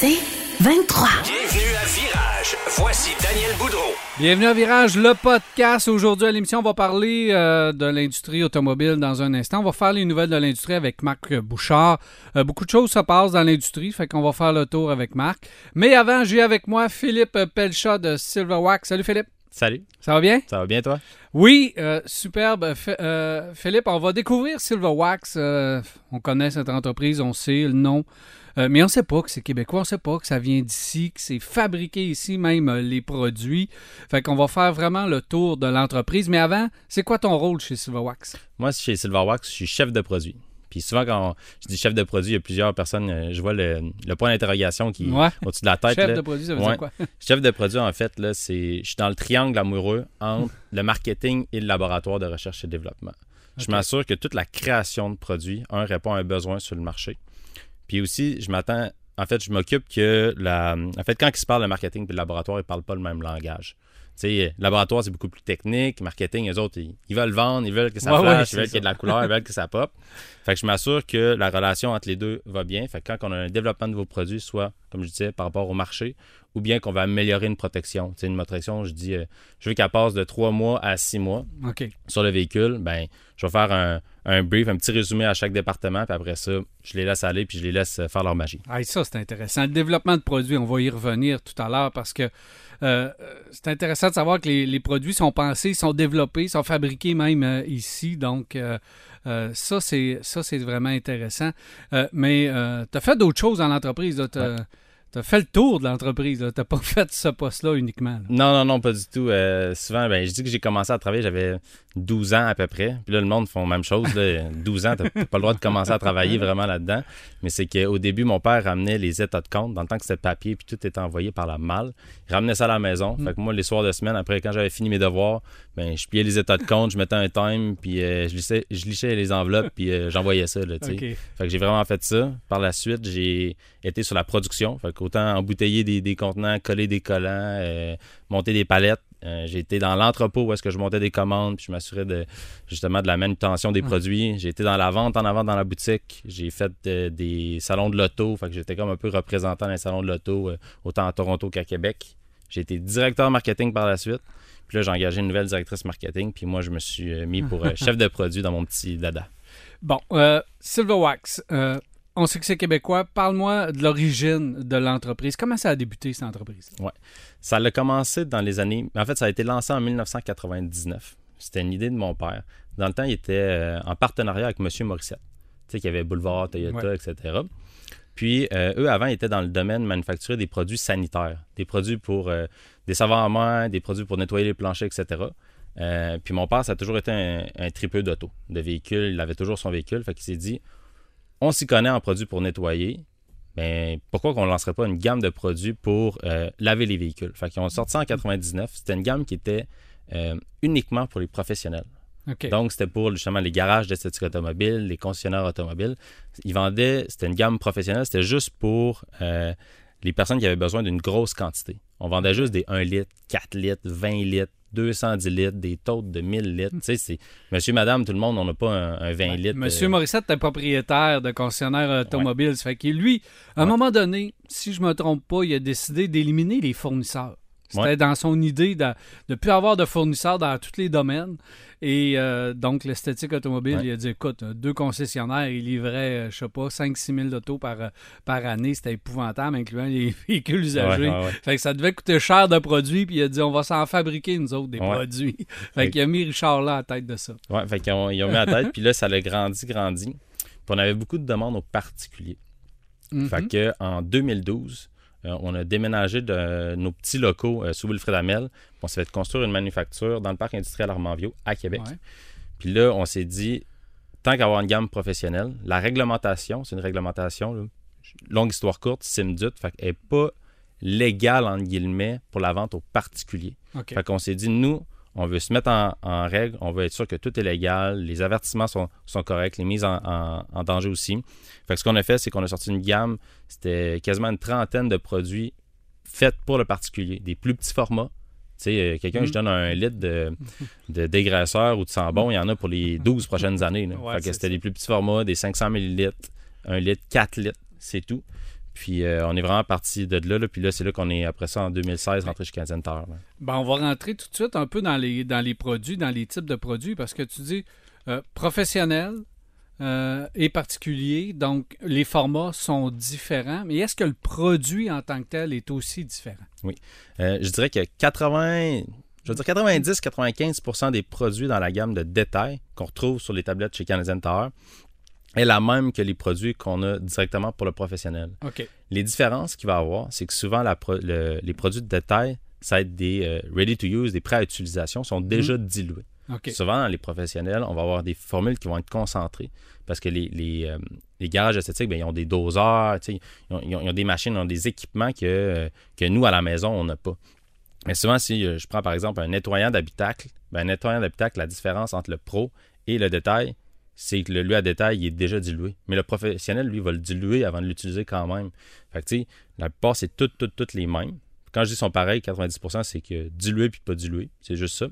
C'est 23. Bienvenue à Virage. Voici Daniel Boudreau. Bienvenue à Virage, le podcast. Aujourd'hui à l'émission, on va parler euh, de l'industrie automobile dans un instant. On va faire les nouvelles de l'industrie avec Marc Bouchard. Euh, beaucoup de choses se passent dans l'industrie, fait qu'on va faire le tour avec Marc. Mais avant, j'ai avec moi Philippe Pelchat de Silverwax. Salut Philippe. Salut, Ça va bien? ça va bien toi? Oui, euh, superbe. F- euh, Philippe, on va découvrir Silverwax. Euh, on connaît cette entreprise, on sait le nom. Euh, mais on ne sait pas que c'est québécois, on ne sait pas que ça vient d'ici, que c'est fabriqué ici, même euh, les produits. Fait qu'on va faire vraiment le tour de l'entreprise. Mais avant, c'est quoi ton rôle chez Silverwax? Moi, chez Silverwax, je suis chef de produit. Puis souvent, quand je dis chef de produit, il y a plusieurs personnes, euh, je vois le, le point d'interrogation qui Ouais. est au-dessus de la tête. Chef là. de produit, ça veut Ouais. dire quoi? Chef de produit, en fait, là, c'est, je suis dans le triangle amoureux entre le marketing et le laboratoire de recherche et développement. Je m'assure que toute la création de produits, un, répond à un besoin sur le marché. Puis aussi, je m'attends, en fait, je m'occupe que la, en fait, quand ils se parlent de marketing et de laboratoire, ils parlent pas le même langage. Tu sais, laboratoire, c'est beaucoup plus technique. Marketing, les autres, ils, ils veulent vendre, ils veulent que ça Ouais, flash, ils veulent qu'il y ait de la couleur, ils veulent que ça pop. Fait que je m'assure que la relation entre les deux va bien. Fait que quand on a un développement de nouveaux produits, soit, comme je disais, par rapport au marché, ou bien qu'on va améliorer une protection. Tu sais, une protection, je dis, euh, je veux qu'elle passe de trois mois à six mois sur le véhicule, ben, je vais faire un, un brief, un petit résumé à chaque département, puis après ça, je les laisse aller, puis je les laisse euh, faire leur magie. Ah, ça, c'est intéressant. Le développement de produits, on va y revenir tout à l'heure parce que euh, c'est intéressant de savoir que les, les produits sont pensés, sont développés, sont fabriqués même euh, ici. Donc, euh, euh, ça, c'est vraiment intéressant. Euh, mais tu as fait d'autres choses dans l'entreprise. Tu as, fait le tour de l'entreprise. Tu n'as pas fait ce poste-là uniquement. là. Non, non, non, pas du tout. Euh, souvent, ben, je dis que j'ai commencé à travailler, j'avais 12 ans à peu près. Puis là, le monde font la même chose. Là. 12 ans, t'as t'as pas le droit de commencer à travailler vraiment là-dedans. Mais c'est qu'au début, mon père ramenait les états de compte. Dans le temps que c'était papier, puis tout était envoyé par la malle. Il ramenait ça à la maison. Fait que moi, les soirs de semaine, après, quand j'avais fini mes devoirs, ben, je pliais les états de compte, je mettais un time, puis euh, je, lissais, je lichais les enveloppes, puis euh, j'envoyais ça. Là. Fait que j'ai vraiment fait ça. Par la suite, j'ai été sur la production. Fait qu'autant embouteiller des, des contenants, coller des collants, euh, monter des palettes. J'ai été dans l'entrepôt où est-ce que je montais des commandes, puis je m'assurais de justement de la manutention des produits. J'ai été dans la vente en avant dans la boutique. J'ai fait des salons de l'auto. Fait que j'étais comme un peu représentant dans les salons de l'auto, autant à Toronto qu'à Québec. J'ai été directeur marketing par la suite. Puis là, j'ai engagé une nouvelle directrice marketing. Puis moi, je me suis euh, mis pour euh, chef de produit dans mon petit dada. Bon, euh, Silverwax, euh, on sait que c'est québécois. Parle-moi de l'origine de l'entreprise. Comment ça a débuté, cette entreprise? Ça a commencé dans les années. En fait, ça a été lancé en 1999. C'était une idée de mon père. Dans le temps, il était euh, en partenariat avec M. Morissette. Tu sais, qu'il y avait Boulevard, Toyota, Ouais. etc. Puis, euh, eux, avant, étaient dans le domaine manufacturier des produits sanitaires. Des produits pour euh, des savons à main, des produits pour nettoyer les planchers, etc. Euh, puis, mon père, ça a toujours été un, un tripeux d'auto, de véhicules. Il avait toujours son véhicule. Fait qu'il s'est dit on s'y connaît en produits pour nettoyer. Ben, pourquoi qu'on ne lancerait pas une gamme de produits pour laver les véhicules? Fait qu'ils ont sorti ça en 99. C'était une gamme qui était uniquement pour les professionnels. Donc, c'était pour justement les garages d'esthétique automobile, les concessionnaires automobiles. Ils vendaient, c'était une gamme professionnelle, c'était juste pour euh, les personnes qui avaient besoin d'une grosse quantité. On vendait juste des 1 litre, 4 litres, 20 litres, 210 litres, des totes de 1000 litres. Tu sais, c'est monsieur, madame, tout le monde, on n'a pas un, un 20 litres. Monsieur euh, Morissette est propriétaire de concessionnaire automobile. Ça fait que lui, à un Ouais. moment donné, si je me trompe pas, il a décidé d'éliminer les fournisseurs. C'était Ouais. dans son idée de ne plus avoir de fournisseurs dans tous les domaines. Et euh, donc, l'esthétique automobile, Ouais. il a dit écoute, euh, deux concessionnaires, ils livraient, euh, je sais pas, 5-6 000 d'autos par, par année. C'était épouvantable, incluant les véhicules usagés. Ouais. Fait que ça devait coûter cher de produits. Puis il a dit on va s'en fabriquer, nous autres, des produits. fait qu'il a mis Richard là à la tête de ça. Ouais, fait qu'ils ont, ils ont mis la tête, puis là, ça a grandi, grandi. Puis on avait beaucoup de demandes aux particuliers. Mhm. Fait que en 2012, euh, on a déménagé de nos petits locaux euh, sous Wilfred Amel. On s'est fait construire une manufacture dans le parc industriel Armanvio à Québec. Ouais. Puis là, on s'est dit, tant qu'avoir une gamme professionnelle, la réglementation, c'est une réglementation là, longue histoire courte, Simdut, fait n'est pas légale, entre guillemets, pour la vente aux particuliers. OK. Fait qu'on s'est dit, nous, on veut se mettre en, en règle, on veut être sûr que tout est légal, les avertissements sont, sont corrects, les mises en, en- en danger aussi. Fait que ce qu'on a fait, c'est qu'on a sorti une gamme, c'était quasiment une trentaine de produits faits pour le particulier, des plus petits formats. Tu sais, euh, quelqu'un, Mm. je donne un litre de, de dégraisseur ou de sambon, il y en a pour les 12 prochaines années. là. Ouais, fait que c'était des plus petits formats, des 500 ml, 1 litre, 4 litres, c'est tout. Puis euh, on est vraiment parti de là, là. puis là, c'est là qu'on est, après ça, en 2016, rentré chez Canadian Tire. Ben, on va rentrer tout de suite un peu dans les, dans les produits, dans les types de produits, parce que tu dis euh, professionnel euh, et particulier, donc les formats sont différents, mais est-ce que le produit en tant que tel est aussi différent? Euh, je dirais que 80, je veux dire 90-95% des produits dans la gamme de détail qu'on retrouve sur les tablettes chez Canadian Tire est la même que les produits qu'on a directement pour le professionnel. Les différences qu'il va y avoir, c'est que souvent la pro- le- les produits de détail, ça va être des euh, ready to use, des prêts à utilisation, sont déjà dilués. Souvent, dans les professionnels, on va avoir des formules qui vont être concentrées parce que les, les, euh, les garages esthétiques, ben, ils ont des doseurs, ils ont, ils ont- ils ont des machines, ils ont des équipements que, euh, que nous, à la maison, on n'a pas. Mais souvent, si je prends par exemple un nettoyant d'habitacle, ben, un nettoyant d'habitacle, la différence entre le pro et le détail, c'est que le lui à détail, il est déjà dilué. Mais le professionnel, lui, va le diluer avant de l'utiliser quand même. Fait que, tu sais, la plupart, c'est toutes, toutes, toutes les mêmes. Quand je dis sont pareils, 90%, c'est que dilué puis pas dilué. C'est juste ça.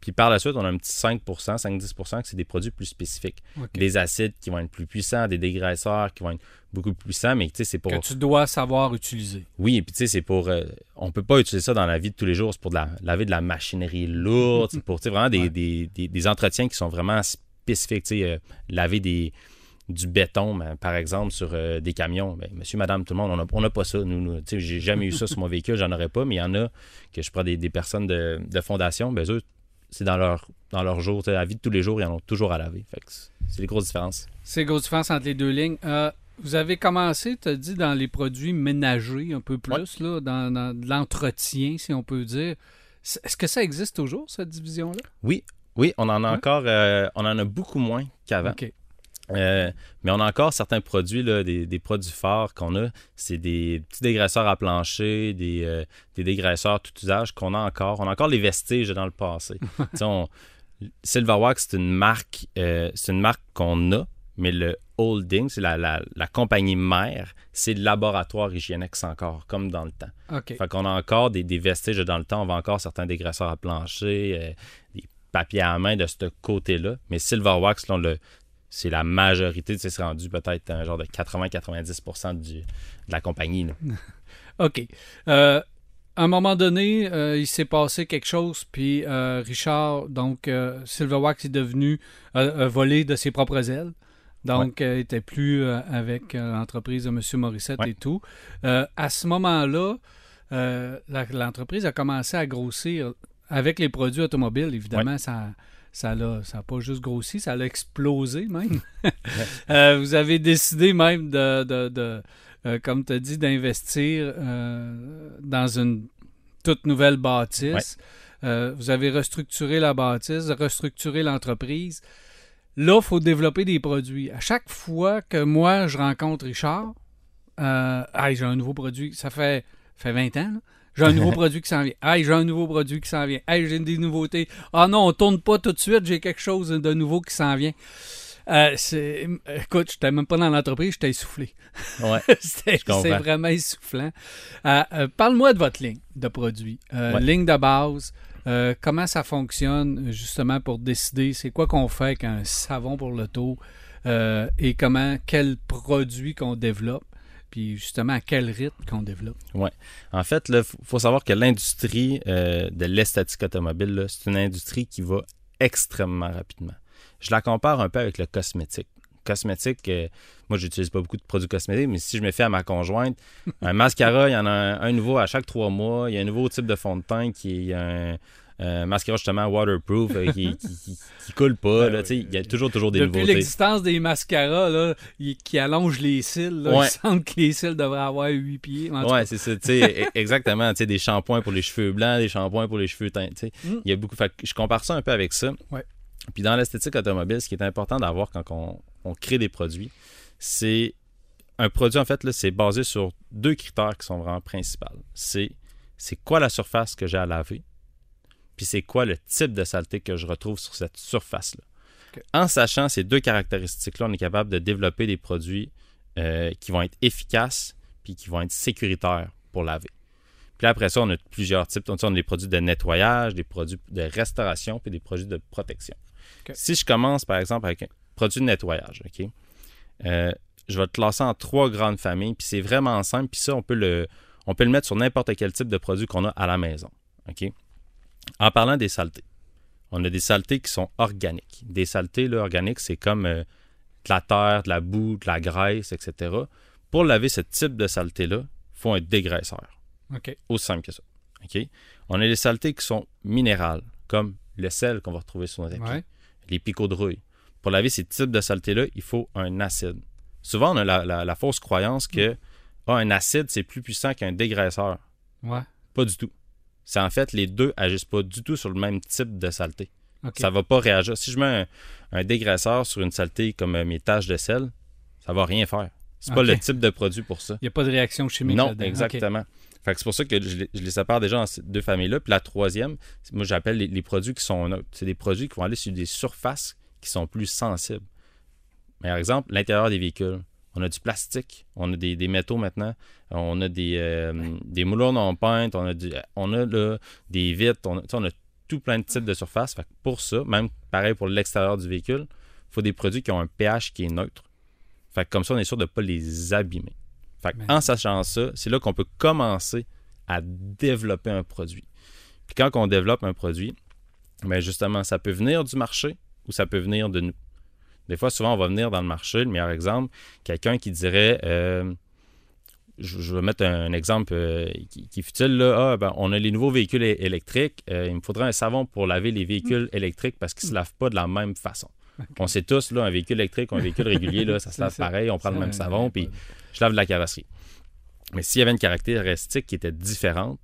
Puis par la suite, on a un petit 5%, 5-10% que c'est des produits plus spécifiques. Des acides qui vont être plus puissants, des dégraisseurs qui vont être beaucoup plus puissants, mais tu sais, c'est pour... Que tu dois savoir utiliser. Oui, et puis tu sais, c'est pour... euh, on peut pas utiliser ça dans la vie de tous les jours. C'est pour de la, laver de la machinerie lourde. c'est pour, tu sais, vraiment des, Ouais. des, des- des entretiens qui sont vraiment spécifiques. Tu sais, euh, laver des du béton, ben, par exemple, sur euh, des camions. Ben, monsieur, madame, tout le monde, on n'a pas ça. Nous, nous. J'ai jamais eu ça sur mon véhicule, j'en aurais pas, mais il y en a que je prends des, des personnes de, de fondation, ben eux, c'est dans leur, dans leur jour, la vie de tous les jours, ils en ont toujours à laver. Fait que c'est- les grosses différences. C'est grosse différence entre les deux lignes. Euh, vous avez commencé, tu as dit, dans les produits ménagers un peu plus, là, dans, dans l'entretien, si on peut dire. Est-ce que ça existe toujours, cette division-là? Oui, oui, on en a Ouais. encore, euh, on en a beaucoup moins qu'avant. Euh, mais on a encore certains produits, là, des, des produits forts qu'on a. C'est des petits dégraisseurs à plancher, des, euh, des dégraisseurs tout usage qu'on a encore. On a encore les vestiges dans le passé. On- Silverwax, c'est une marque, euh, c'est une marque qu'on a, mais le holding, c'est la, la, la compagnie mère, c'est le laboratoire Hygiénex encore, comme dans le temps. OK. Fait qu'on a encore des, des vestiges dans le temps. On va encore certains dégraisseurs à plancher, des papiers à main de ce côté-là. Mais Silverwax, le- c'est la majorité. C'est rendu peut-être un genre de 80-90% du- de la compagnie. là. OK. Euh, à un moment donné, euh, il s'est passé quelque chose, puis euh, Richard, donc Silverwax est devenu volé de ses propres ailes. Donc, il était plus avec l'entreprise de M. Morissette Ouais. et tout. À ce moment-là, l'entreprise a commencé à grossir avec les produits automobiles. Évidemment, ça ça l'a ça a pas juste grossi, ça l'a explosé même. Euh, vous avez décidé même de, de- de, euh, comme tu as dit, d'investir euh, dans une toute nouvelle bâtisse. Vous avez restructuré la bâtisse, restructuré l'entreprise. Là, il faut développer des produits. À chaque fois que moi, je rencontre Richard, euh, Hey, j'ai un nouveau produit, ça fait, fait 20 ans, là. J'ai un nouveau produit qui s'en vient. Hey, j'ai un nouveau produit qui s'en vient. Hey, j'ai des nouveautés. Ah non, on tourne pas tout de suite, j'ai quelque chose de nouveau qui s'en vient. Euh, c'est- écoute, j'étais même pas dans l'entreprise, j'étais essoufflé. Ouais. C'est vraiment essoufflant. Euh, euh, Parle-moi de votre ligne de produits. Euh, Ouais. Ligne de base. comment ça fonctionne justement pour décider c'est quoi qu'on fait avec un savon pour l'auto euh, et comment quel produit qu'on développe? Puis justement à quel rythme qu'on développe? En fait, il faut savoir que l'industrie euh, de l'esthétique automobile, c'est une industrie qui va extrêmement rapidement. Je la compare un peu avec le cosmétique. Cosmétique, euh, moi, j'utilise pas beaucoup de produits cosmétiques, mais si je me fie à ma conjointe, un mascara, il y en a un, un nouveau à chaque trois mois. Il y a un nouveau type de fond de teint qui est un, un mascara justement waterproof euh, qui, qui, qui- qui coule pas. sais, il y a toujours, toujours des Depuis nouveautés. l'existence des mascaras là, y- qui allongent les cils, là, Ouais. il semble que les cils devraient avoir huit pieds. En tout Ouais, c'est ça, e- exactement, des shampoings pour les cheveux blancs, des shampoings pour les cheveux teints. Mm. Il y a beaucoup, fait je compare ça un peu avec ça. Ouais. Puis dans l'esthétique automobile, ce qui est important d'avoir quand on, on crée des produits, c'est un produit, en fait, c'est basé sur deux critères qui sont vraiment principaux. C'est c'est quoi la surface que j'ai à laver, puis c'est quoi le type de saleté que je retrouve sur cette surface-là? En sachant ces deux caractéristiques-là, on est capable de développer des produits euh, qui vont être efficaces puis qui vont être sécuritaires pour laver. Puis après ça, on a plusieurs types. Donc, on a des produits de nettoyage, des produits de restauration, puis des produits de protection. Si je commence, par exemple, avec un produit de nettoyage, OK? Euh, je vais te classer en trois grandes familles, puis c'est vraiment simple, puis ça, on peut le, on peut le mettre sur n'importe quel type de produit qu'on a à la maison. OK? En parlant des saletés, on a des saletés qui sont organiques. Des saletés là, organiques, c'est comme euh, de la terre, de la boue, de la graisse, etc. Pour laver ce type de saleté-là, il faut un dégraisseur. OK. Aussi simple que ça. OK? On a des saletés qui sont minérales, comme le sel qu'on va retrouver sur nos tapis, Ouais. les picots de rouille. Pour laver ces types de saletés-là, il faut un acide. Souvent, on a la, la- la fausse croyance que ah, un acide, c'est plus puissant qu'un dégraisseur. Ouais. Pas du tout. C'est en fait, les deux agissent pas du tout sur le même type de saleté. Ça va pas réagir. Si je mets un, un dégraisseur sur une saleté comme euh, mes taches de sel, ça va rien faire. C'est pas Ok. le type de produit pour ça. Il n'y a pas de réaction chimique Non, exactement. Fait que c'est pour ça que je les, je les sépare déjà dans ces deux familles-là. Puis la troisième, moi j'appelle les, les produits qui sont neutres. C'est des produits qui vont aller sur des surfaces qui sont plus sensibles. Par exemple, l'intérieur des véhicules. On a du plastique, on a des, des métaux maintenant, on a des, euh, des moulures non peintes, on a, du- on a là, des vitres, on a, on a tout plein de types de surfaces. Fait que pour ça, même pareil pour l'extérieur du véhicule, il faut des produits qui ont un pH qui est neutre. Fait que comme ça, on est sûr de ne pas les abîmer. Fait que Mais- en sachant ça, c'est là qu'on peut commencer à développer un produit. Puis quand on développe un produit, ben justement, ça peut venir du marché ou ça peut venir de nous. Des fois, souvent, on va venir dans le marché. Le meilleur exemple, quelqu'un qui dirait, euh, je, je vais mettre un, un exemple euh, qui, qui est futile, là. Ah, ben, on a les nouveaux véhicules électriques. euh, il me faudrait un savon pour laver les véhicules électriques parce qu'ils ne se lavent pas de la même façon. On sait tous, là, un véhicule électrique ou un véhicule régulier, là, ça se lave pareil, on prend le même savon, puis je lave de la carrosserie. Mais s'il y avait une caractéristique qui était différente,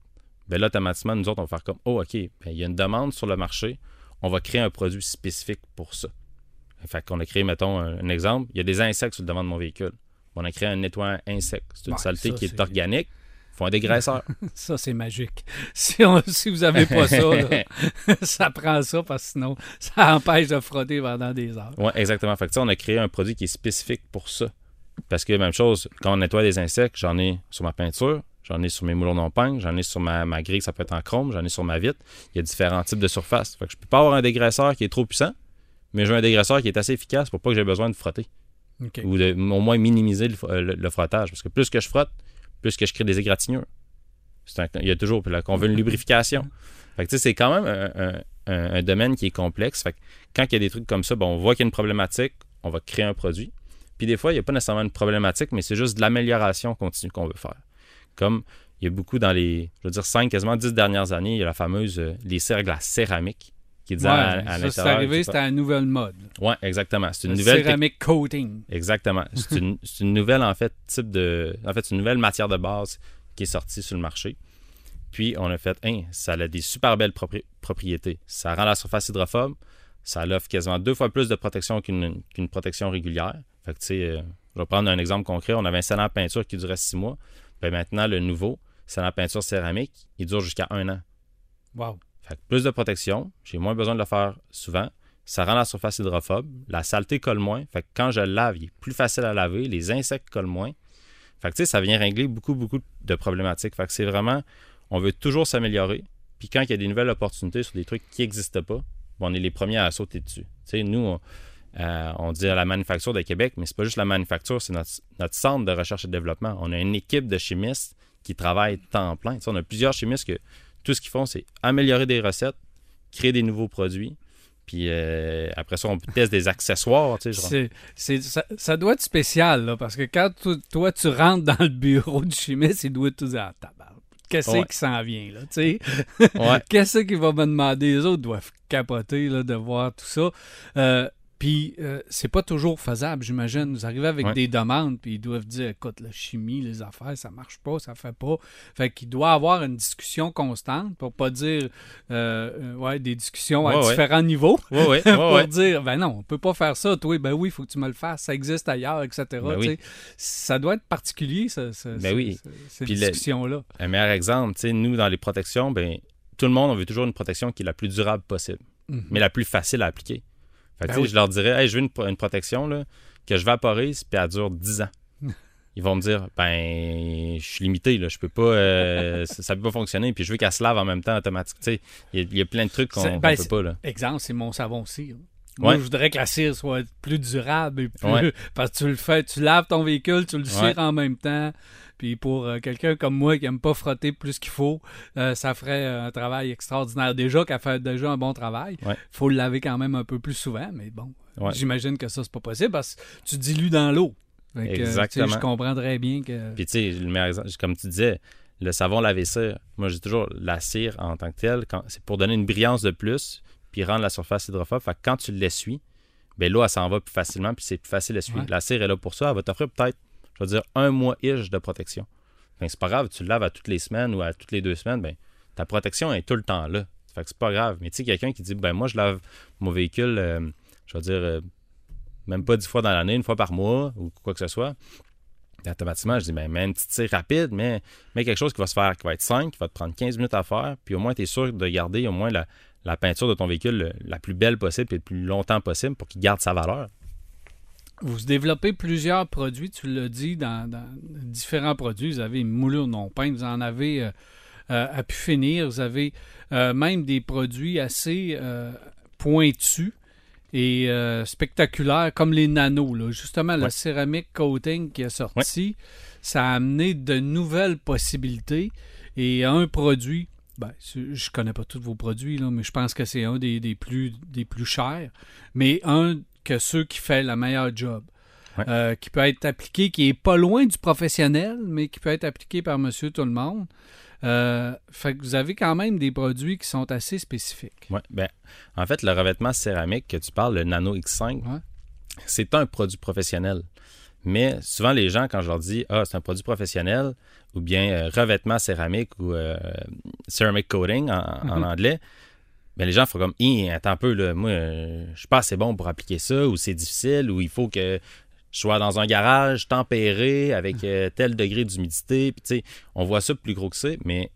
ben là, automatiquement, nous autres, on va faire comme Oh, OK, ben, il y a une demande sur le marché, on va créer un produit spécifique pour ça. Fait qu'on a créé, mettons, un, un exemple, il y a des insectes sur le devant de mon véhicule. On a créé un nettoyant insecte. C'est une Ouais, saleté ça, qui c'est- est organique. Il faut un dégraisseur. Ça, c'est magique. Si, on, si vous n'avez pas ça, là, ça prend ça parce que sinon, ça empêche de frotter pendant des heures. Oui, exactement. Fait que, on a créé un produit qui est spécifique pour ça. Parce que, même chose, quand on nettoie des insectes, j'en ai sur ma peinture, j'en ai sur mes moulons non peints, j'en ai sur ma, ma grille, ça peut être en chrome, j'en ai sur ma vitre. Il y a différents types de surfaces. Fait que je peux pas avoir un dégraisseur qui est trop puissant, mais j'ai un dégraisseur qui est assez efficace pour pas que j'ai besoin de frotter. Ou de, au moins minimiser le, euh, le- le frottage. Parce que plus que je frotte, plus que je crée des égratignures. Un- il y a toujours, qu'on veut une lubrification. Fait que, c'est quand même un, un- un- un domaine qui est complexe. Fait que quand il y a des trucs comme ça, on voit qu'il y a une problématique, on va créer un produit. Puis des fois, il n'y a pas nécessairement une problématique, mais c'est juste de l'amélioration continue qu'on veut faire. Comme il y a beaucoup dans les, je veux dire, 5, quasiment 10 dernières années, il y a la fameuse, euh, les cercles à céramique qui disait Ouais, à, à ça, c'est arrivé, c'était la nouvelle mode. Ouais, exactement. C'est une Le nouvelle céramique coating. Exactement. C'est une, nouvelle, en fait, type de. En fait, c'est une nouvelle matière de base qui est sortie sur le marché. Puis, on a fait, hein, ça a des super belles propri- propriétés. Ça rend la surface hydrophobe. Ça offre quasiment deux fois plus de protection qu'une protection régulière. Fait que, tu sais, euh, je vais prendre un exemple concret. On avait un à peinture qui durait six mois. Puis maintenant, le nouveau, scellant à peinture céramique, il dure jusqu'à un an. Wow. Plus de protection, j'ai moins besoin de le faire souvent. Ça rend la surface hydrophobe. La saleté colle moins. Fait que quand je lave, il est plus facile à laver. Les insectes collent moins. Ça vient régler beaucoup, beaucoup de problématiques. C'est vraiment, on veut toujours s'améliorer. Puis quand il y a des nouvelles opportunités sur des trucs qui n'existent pas, ben, on est les premiers à sauter dessus. Nous, on, euh, on dit à la manufacture de Québec, mais c'est pas juste la manufacture, c'est notre, centre de recherche et développement. On a une équipe de chimistes qui travaillent temps plein. Tu sais, on a plusieurs chimistes que tout ce qu'ils font, c'est améliorer des recettes, créer des nouveaux produits. Puis euh, après ça, on teste des accessoires. Tu sais, genre. Ça, ça doit être spécial, là, parce que quand tu- toi, tu rentres dans le bureau du chimiste, il doit tout dire ah, Qu'est-ce Ouais. qui s'en vient, là, tu sais? Ouais. Qu'est-ce qu'il va me demander? Les autres doivent capoter, là, de voir tout ça. Euh, Puis euh, c'est pas toujours faisable, j'imagine. Vous arrivez avec Ouais. des demandes, puis ils doivent dire écoute, la chimie, les affaires, ça marche pas, ça fait pas. Fait qu'il doit avoir une discussion constante pour pas dire euh, euh, ouais, des discussions à Ouais, différents niveaux. Pour dire ben non, on peut pas faire ça, toi, ben oui, il faut que tu me le fasses, ça existe ailleurs, etc. Ben oui. Ça doit être particulier, Ben oui. cette le- discussion-là. Un meilleur exemple, tu sais, nous, dans les protections, ben, tout le monde, on veut toujours une protection qui est la plus durable possible, Mhm. mais la plus facile à appliquer. Fait que, Ben oui. Je leur dirais, hey, je veux une, pro- une protection là, que je vaporise, puis elle dure 10 ans. Ils vont me dire, ben, je suis limité, là, je peux pas, euh, ça, ça peut pas fonctionner, puis je veux qu'elle se lave en même temps automatique. Il y, a- il y a plein de trucs qu'on ben, peut pas, là. Exemple, c'est mon savon cire. Moi, Ouais. je voudrais que la cire soit plus durable et plus. Ouais. Parce que tu le fais, tu laves ton véhicule, tu le cires Ouais. en même temps. Puis pour euh, quelqu'un comme moi qui aime pas frotter plus qu'il faut, euh, ça ferait un travail extraordinaire. Déjà qu'elle fait déjà un bon travail. Ouais. faut le laver quand même un peu plus souvent, mais bon. Ouais. J'imagine que ça, c'est pas possible parce que tu dilues dans l'eau. Exactement. Je comprends très bien que. Puis tu sais, comme tu disais, le savon cire, moi j'ai toujours la cire en tant que telle, c'est pour donner une brillance de plus, puis rendre la surface hydrophobe. Fait que quand tu l'essuies, ben l'eau elle s'en va plus facilement, puis c'est plus facile à. Ouais. La cire est là pour ça, elle va t'offrir peut-être, vais dire, un mois ish de protection. Que c'est pas grave, tu le laves à toutes les semaines ou à toutes les deux semaines, ben ta protection est tout le temps là. Fait c'est pas grave. Mais tu sais, quelqu'un qui dit, ben moi je lave mon véhicule, euh, je vais dire, euh, même pas dix fois dans l'année, une fois par mois ou quoi que ce soit. Puis automatiquement, je dis, ben, mets une petite cire rapide, mais, mais quelque chose qui va se faire, qui va être simple, qui va te prendre 15 minutes à faire, puis au moins, tu es sûr de garder au moins la, la peinture de ton véhicule le- la plus belle possible et le plus longtemps possible pour qu'il garde sa valeur. Vous développez plusieurs produits, tu l'as dit, dans, dans différents produits. Vous avez une moulure non peinte, vous en avez euh, euh, à pu finir. Vous avez euh, même des produits assez pointus et spectaculaires, comme les nanos. là. Justement, le Ouais. céramique coating qui est sorti, ça a amené de nouvelles possibilités. Et un produit, ben, je connais pas tous vos produits, là, mais je pense que c'est un des, des plus, des plus chers, mais un que ceux qui fait la meilleure job. Ouais. Euh, qui peut être appliqué, qui est pas loin du professionnel, mais qui peut être appliqué par monsieur tout le monde. Euh, fait que vous avez quand même des produits qui sont assez spécifiques. Ouais, ben, en fait, le revêtement céramique que tu parles, le Nano X5, Ouais. c'est un produit professionnel. Mais souvent, les gens, quand je leur dis Ah, c'est un produit professionnel, ou bien euh, revêtement céramique ou ceramic coating en, en Mhm. anglais, ben, les gens font comme attends un peu, là, moi, euh, je suis pas assez bon pour appliquer ça, ou c'est difficile, ou il faut que je sois dans un garage tempéré avec euh, tel degré d'humidité. Puis, tu sais, on voit ça plus gros que ça, mais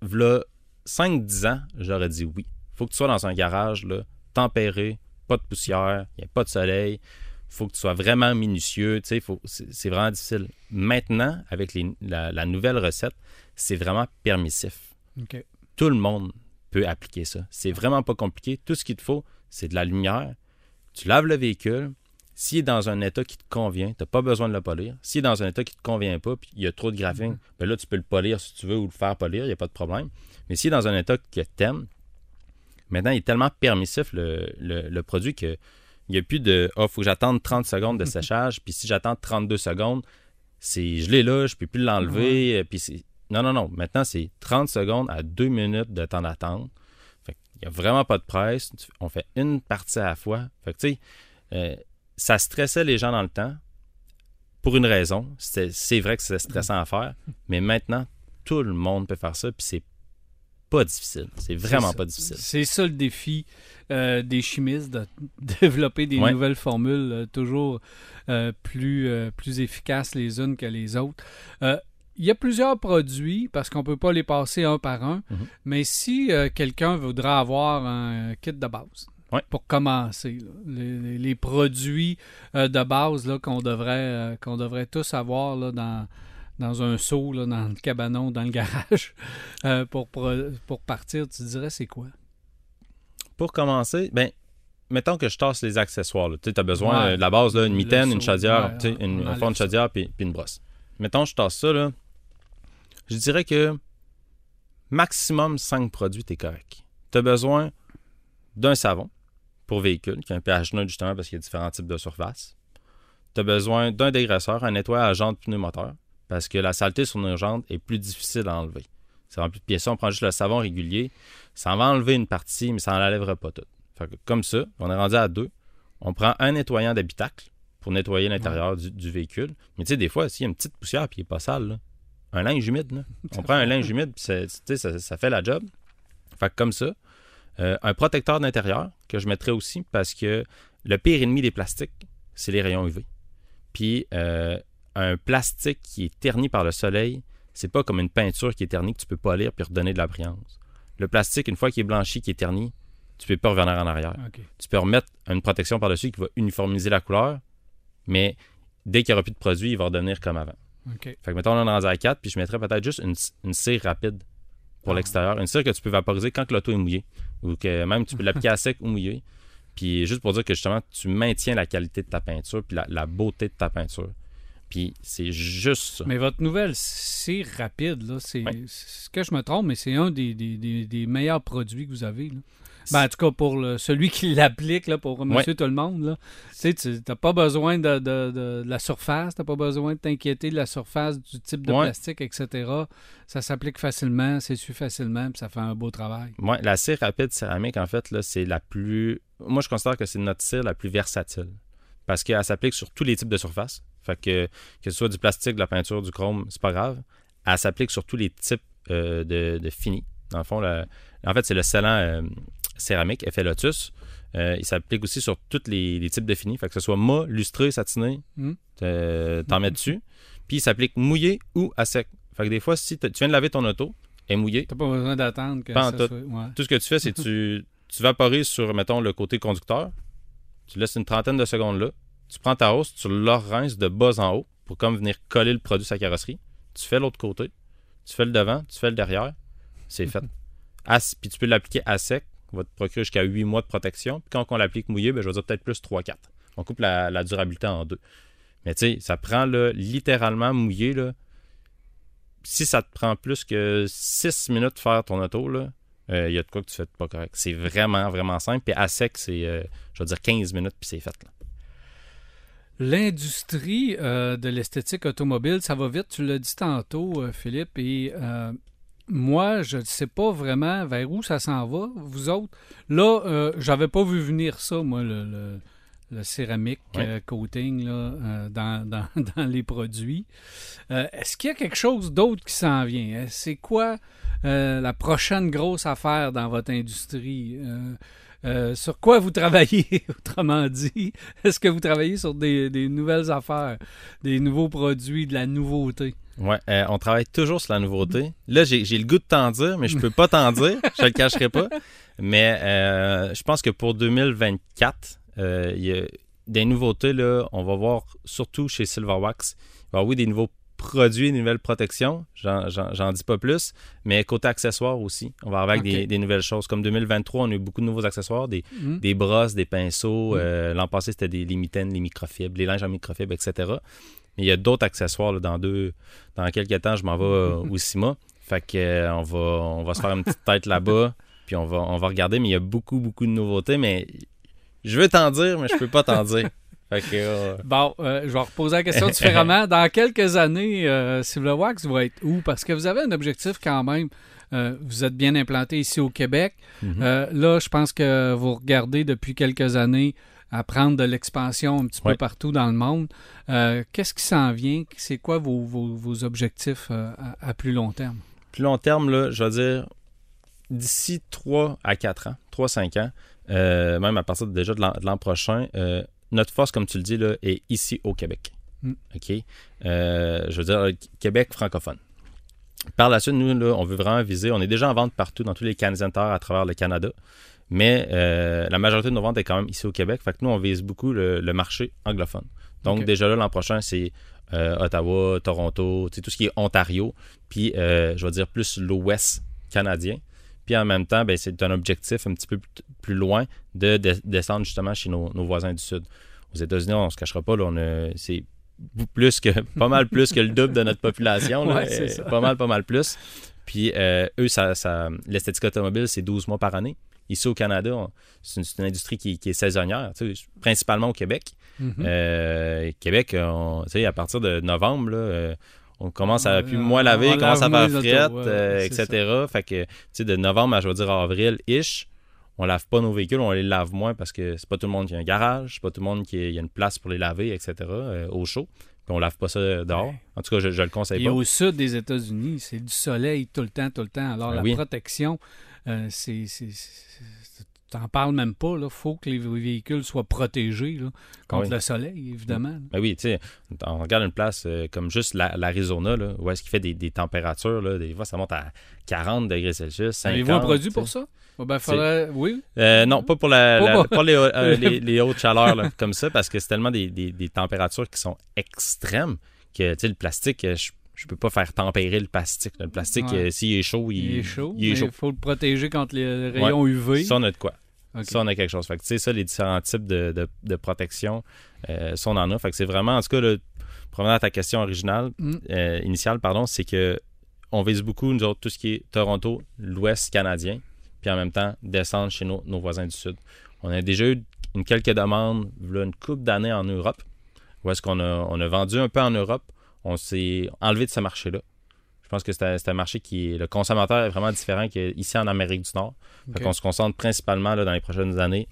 voilà 5-10 ans, j'aurais dit oui. faut que tu sois dans un garage là, tempéré, pas de poussière, il n'y a pas de soleil. faut que tu sois vraiment minutieux. tu sais, faut- C'est c'est vraiment difficile. Maintenant, avec les- la, la nouvelle recette, c'est vraiment permissif. Tout le monde peut appliquer ça. C'est vraiment pas compliqué. Tout ce qu'il te faut, c'est de la lumière. Tu laves le véhicule. S'il est dans un état qui te convient, tu n'as pas besoin de le polir. S'il est dans un état qui ne te convient pas, puis il y a trop de graphing, ben là, tu peux le polir si tu veux ou le faire polir, il n'y a pas de problème. Mais s'il est dans un état que tu aimes, maintenant, il est tellement permissif, le, le- le produit, que il n'y a plus de « Ah, faut que j'attende 30 secondes de séchage, puis si j'attends 32 secondes, c'est je l'ai là, je peux plus l'enlever. euh, Puis c'est... Non, non, non. Maintenant, c'est 30 secondes à 2 minutes de temps d'attente. Fait qu'il n'y a vraiment pas de presse. On fait une partie à la fois. Fait que, tu sais, euh, ça stressait les gens dans le temps pour une raison. C'est vrai que c'est stressant à faire, mais maintenant, tout le monde peut faire ça, puis c'est pas difficile. C'est vraiment pas difficile. C'est ça le défi euh, des chimistes, de développer des Ouais. nouvelles formules euh, toujours euh, plus, plus efficaces les unes que les autres. Il y a plusieurs produits, parce qu'on ne peut pas les passer un par un, Mhm. mais si euh, quelqu'un voudra avoir un kit de base, Ouais. pour commencer, là, les, produits euh, de base qu'on devrait, euh, qu'on devrait tous avoir là, dans, dans un seau, là, dans le cabanon, dans le garage, pour, pour, partir, tu dirais c'est quoi? Pour commencer, ben, mettons que je tasse les accessoires. Tu as besoin Ouais. de la base, là, une mitaine, une chaudière, ouais, une, un fond de chaudière puis, puis une brosse. Mettons, je tasse ça, là. Je dirais que maximum 5 produits, t'es correct. Tu as besoin d'un savon pour véhicule, qui a un pH neutre justement parce qu'il y a différents types de surfaces. Tu as besoin d'un dégraisseur, un nettoyage à jante pneu moteur, parce que la saleté sur nos jantes est plus difficile à enlever. C'est rempli de pièces. On prend juste le savon régulier. Ça en va enlever une partie, mais ça n'enlèvera pas tout. Fait que comme ça, on est rendu à deux. On prend un nettoyant d'habitacle pour nettoyer l'intérieur du, du véhicule. Mais tu sais, des fois, s'il y a une petite poussière puis il n'est pas sale, là, un linge humide, là. on prend un linge humide, puis ça, ça fait la job. Fait que comme ça, euh, un protecteur d'intérieur que je mettrais aussi parce que le pire ennemi des plastiques, c'est les rayons UV. Puis euh, un plastique qui est terni par le soleil, c'est pas comme une peinture qui est ternie que tu peux pas lire puis redonner de la brillance. Le plastique, une fois qu'il est blanchi, qui est terni, tu peux pas revenir en arrière. Tu peux remettre une protection par-dessus qui va uniformiser la couleur, mais dès qu'il n'y aura plus de produit, il va redevenir comme avant. Fait que mettons, on est rendu à 4, puis je mettrais peut-être juste une, une cire rapide pour Ah. l'extérieur. Une cire que tu peux vaporiser quand l'auto est mouillé. Ou que même tu peux l'appliquer à sec ou mouillé. Puis juste pour dire que justement, tu maintiens la qualité de ta peinture, puis la, la beauté de ta peinture. Puis c'est juste ça. Mais votre nouvelle cire rapide, là, c'est ce que je me trompe, mais c'est un des, des- des- des meilleurs produits que vous avez. Là. Ben, en tout cas, pour le- celui qui l'applique, là, pour monsieur tout le monde, là, tu n'as pas besoin de, de- de- de la surface, tu n'as pas besoin de t'inquiéter de la surface, du type de Ouais. plastique, etc. Ça s'applique facilement, s'essuie facilement, puis ça fait un beau travail. Ouais, la cire rapide céramique, en fait, là, c'est la plus. Moi, je considère que c'est notre cire la plus versatile. Parce qu'elle s'applique sur tous les types de surfaces. Fait que, que ce soit du plastique, de la peinture, du chrome, c'est pas grave. Elle s'applique sur tous les types euh, de, de finis. Dans le fond, en fait, c'est le scellant euh, céramique, effet lotus. Euh, il s'applique aussi sur tous les, les types de finis. Fait que ce soit mat, lustré, satiné, Mm. euh, t'en mets dessus. Puis il s'applique mouillé ou à sec. Fait que des fois, si t'as- tu viens de laver ton auto, elle est mouillée, Tu pas besoin d'attendre que ça soit... ouais. tout ce que tu fais, c'est que tu, tu vaporises sur, mettons, le côté conducteur. Tu laisses une trentaine de secondes là. Tu prends ta hausse, tu l'orinces de bas en haut pour comme venir coller le produit sur la carrosserie. Tu fais l'autre côté. Tu fais le devant, tu fais le derrière. C'est fait. À- puis tu peux l'appliquer à sec. Va te procurer jusqu'à 8 mois de protection. Puis quand on l'applique mouillé, ben, je vais dire peut-être plus 3-4. On coupe la, durabilité en deux. Mais tu sais, ça prend là, littéralement mouillé. Là, si ça te prend plus que 6 minutes de faire ton auto, il y a de quoi que tu fais pas correct. C'est vraiment, vraiment simple. Puis à sec, c'est, euh, je vais dire, 15 minutes, puis c'est fait. Là. L'industrie euh, de l'esthétique automobile, ça va vite, tu l'as dit tantôt, euh, Philippe, euh, moi, je ne sais pas vraiment vers où ça s'en va, vous autres. Là, euh, j'avais pas vu venir ça, moi, le, le- le céramique Ouais. euh, coating là, euh, dans, dans- dans les produits. Euh, Est-ce qu'il y a quelque chose d'autre qui s'en vient? Euh, C'est quoi la prochaine grosse affaire dans votre industrie? Euh, sur quoi vous travaillez, autrement dit? Est-ce que vous travaillez sur des, nouvelles affaires, des nouveaux produits, de la nouveauté? Ouais, euh, on travaille toujours sur la nouveauté. Là, j'ai le goût de t'en dire, mais je peux pas t'en dire. Je le cacherai pas. Mais euh, je pense que pour 2024, euh, il y a des nouveautés. Là, on va voir surtout chez Silverwax. Il va y avoir, oui, des nouveaux produits, des nouvelles protections. J'en- dis pas plus. Mais côté accessoires aussi, on va avoir des, des nouvelles choses. Comme 2023, on a eu beaucoup de nouveaux accessoires, des, Hmm? des brosses, des pinceaux. Mm. Euh, L'an passé, c'était des, les mitaines, les microfibres, les linges en microfibres, etc. Mais il y a d'autres accessoires là, dans deux. Dans quelques temps, je m'en vais euh, au CIMA. Fait que euh, on va on va se faire une petite tête là-bas. Puis on va on va regarder, mais il y a beaucoup, beaucoup de nouveautés. Mais je veux t'en dire, mais je peux pas t'en dire. Euh, Bon, euh, je vais reposer la question différemment. Dans quelques années, euh, Silverwax va être où? Parce que vous avez un objectif quand même. Euh, vous êtes bien implanté ici au Québec. Mhm. Euh, là, je pense que vous regardez depuis quelques années à prendre de l'expansion un petit peu partout dans le monde. Qu'est-ce qui s'en vient? C'est quoi vos, vos- vos objectifs à, à plus long terme? plus long terme, là, je vais dire d'ici 3 à 4 ans, 3-5 ans, même à partir de- déjà de l'an- prochain, notre force, comme tu le dis, là, est ici au Québec. Mm. OK? Euh, je veux dire, Québec francophone. Par la suite, nous, là, on veut vraiment viser. On est déjà en vente partout dans tous les Can Centers à travers le Canada. Mais euh, la majorité de nos ventes est quand même ici au Québec. Fait que nous, on vise beaucoup le, le marché anglophone. Donc, déjà là, l'an prochain, c'est euh, Ottawa, Toronto, tout ce qui est Ontario. Puis, je vais dire plus l'Ouest canadien. Puis, en même temps, ben, c'est un objectif un petit peu plus- loin de, de- descendre justement chez nos, nos voisins du Sud. Aux États-Unis, on ne se cachera pas, là, on a- c'est plus que, pas mal plus que le double de notre population. là. Ouais, Euh, ça. Pas mal, pas mal plus. Puis, euh, eux, ça, ça- l'esthétique automobile, c'est 12 mois par année. Ici, au Canada, c'est une, industrie qui, qui est saisonnière, tu sais, principalement au Québec. Mhm. Euh, Québec, on- tu sais, à partir de novembre, là, on commence à on- moins laver, on commence à faire frette, autos, ouais, euh, etc. Fait que, tu sais, de novembre à, je vais dire, avril-ish, on lave pas nos véhicules, on les lave moins parce que c'est pas tout le monde qui a un garage, c'est pas tout le monde qui a, il y a une place pour les laver, etc. euh, au chaud. Puis on lave pas ça dehors. Ouais. En tout cas, je, je le conseille Et pas. au sud des États-Unis, c'est du soleil tout le temps, tout le temps. Alors, Ben la oui. protection, euh, c'est. T'en parles même pas. Il faut que les véhicules soient protégés là, contre Oui. le soleil, évidemment. Ben oui, tu sais, on regarde une place euh, comme juste la- l'Arizona, là, où est-ce qu'il fait des, des températures, là, des fois ça monte à 40 degrés Celsius, 50. Avez-vous un produit pour ça? Oh, ben, faudrait... Oui. Euh, non, pas pour, la, Pas la- pour- pas les, euh, les- les hautes chaleurs là, comme ça, parce que c'est tellement des, des- des températures qui sont extrêmes que tu sais, le plastique, je, je peux pas faire tempérer le plastique. Le plastique, Ouais. euh, s'il est chaud, il, Il, est chaud. il est chaud. Il faut le protéger contre les rayons UV. Ça, on a de quoi. Ça, on a quelque chose. Fait que, tu sais, ça, les différents types de, de- de protection, euh, ça, on en a. Fait que c'est vraiment, en tout cas, le, revenir à ta question originale, Mm. euh, initiale, pardon, c'est que on vise beaucoup, nous autres, tout ce qui est Toronto, l'Ouest canadien, puis en même temps, descendre chez nos, nos voisins du Sud. On a déjà eu une, quelques demandes, là, une couple d'années en Europe, où est-ce qu'on a, on a vendu un peu en Europe, on s'est enlevé de ce marché-là. Je pense que c'est un, marché qui est, le consommateur est vraiment différent qu'ici en Amérique du Nord. Fait qu'on se concentre principalement là, dans les prochaines années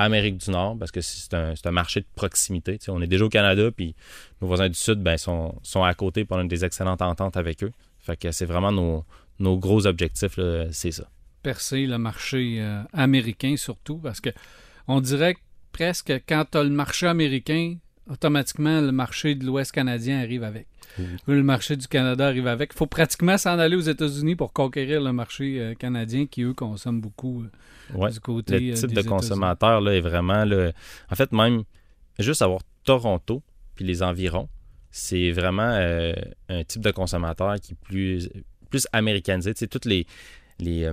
Amérique du Nord parce que c'est un, un marché de proximité. On est déjà au Canada, puis nos voisins du Sud ben, sont, sont à côté, on a des excellentes ententes avec eux. Fait que c'est vraiment nos, nos gros objectifs, là, c'est ça. percer le marché euh, américain surtout parce que on dirait que presque quand tu as le marché américain, automatiquement le marché de l'Ouest canadien arrive avec. Le marché du Canada arrive avec. Il faut pratiquement s'en aller aux États-Unis pour conquérir le marché euh, canadien qui, eux, consomment beaucoup euh, Ouais. du côté Le euh, type des de consommateur là, est vraiment. Là, en fait, même juste avoir Toronto puis les environs, c'est vraiment euh, un type de consommateur qui est plus, plus américanisé. Tu sais, toutes les, les,